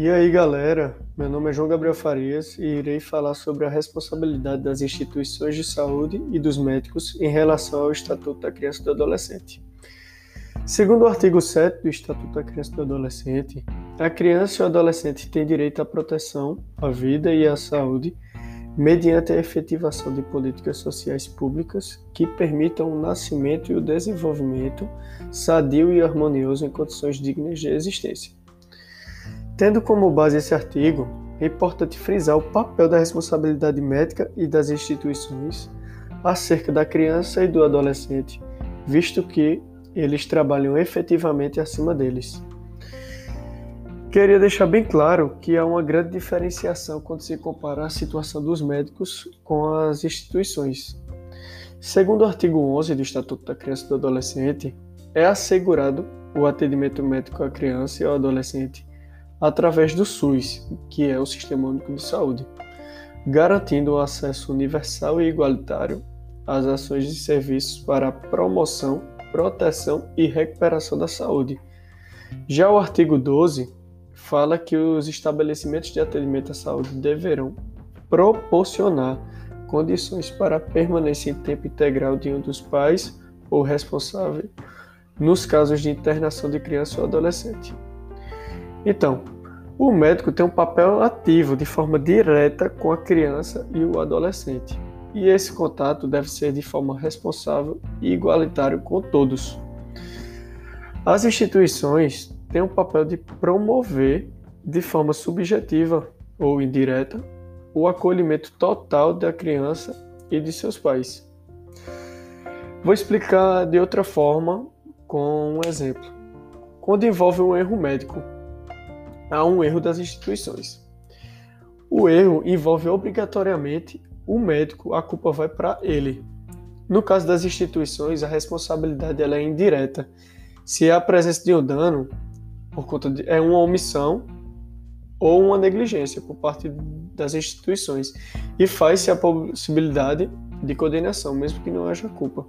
E aí, galera? Meu nome é João Gabriel Farias e irei falar sobre a responsabilidade das instituições de saúde e dos médicos em relação ao Estatuto da Criança e do Adolescente. Segundo o artigo 7 do Estatuto da Criança e do Adolescente, a criança e o adolescente têm direito à proteção, à vida e à saúde mediante a efetivação de políticas sociais públicas que permitam o nascimento e o desenvolvimento sadio e harmonioso em condições dignas de existência. Tendo como base esse artigo, é importante frisar o papel da responsabilidade médica e das instituições acerca da criança e do adolescente, visto que eles trabalham efetivamente acima deles. Queria deixar bem claro que há uma grande diferenciação quando se compara a situação dos médicos com as instituições. Segundo o artigo 11 do Estatuto da Criança e do Adolescente, é assegurado o atendimento médico à criança e ao adolescente através do SUS, que é o Sistema Único de Saúde, garantindo o acesso universal e igualitário às ações de serviços para a promoção, proteção e recuperação da saúde. Já o artigo 12 fala que os estabelecimentos de atendimento à saúde deverão proporcionar condições para a permanência em tempo integral de um dos pais ou responsável nos casos de internação de criança ou adolescente. Então, o médico tem um papel ativo de forma direta com a criança e o adolescente. E esse contato deve ser de forma responsável e igualitário com todos. As instituições têm o papel de promover de forma subjetiva ou indireta o acolhimento total da criança e de seus pais. Vou explicar de outra forma com um exemplo. Quando envolve um erro médico, há um erro das instituições. O erro envolve obrigatoriamente o médico, a culpa vai para ele. No caso das instituições, a responsabilidade ela é indireta. Se há a presença de um dano, por conta de, é uma omissão ou uma negligência por parte das instituições e faz-se a possibilidade de condenação, mesmo que não haja culpa.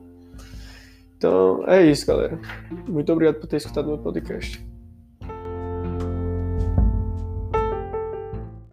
Então é isso, galera. Muito obrigado por ter escutado meu podcast.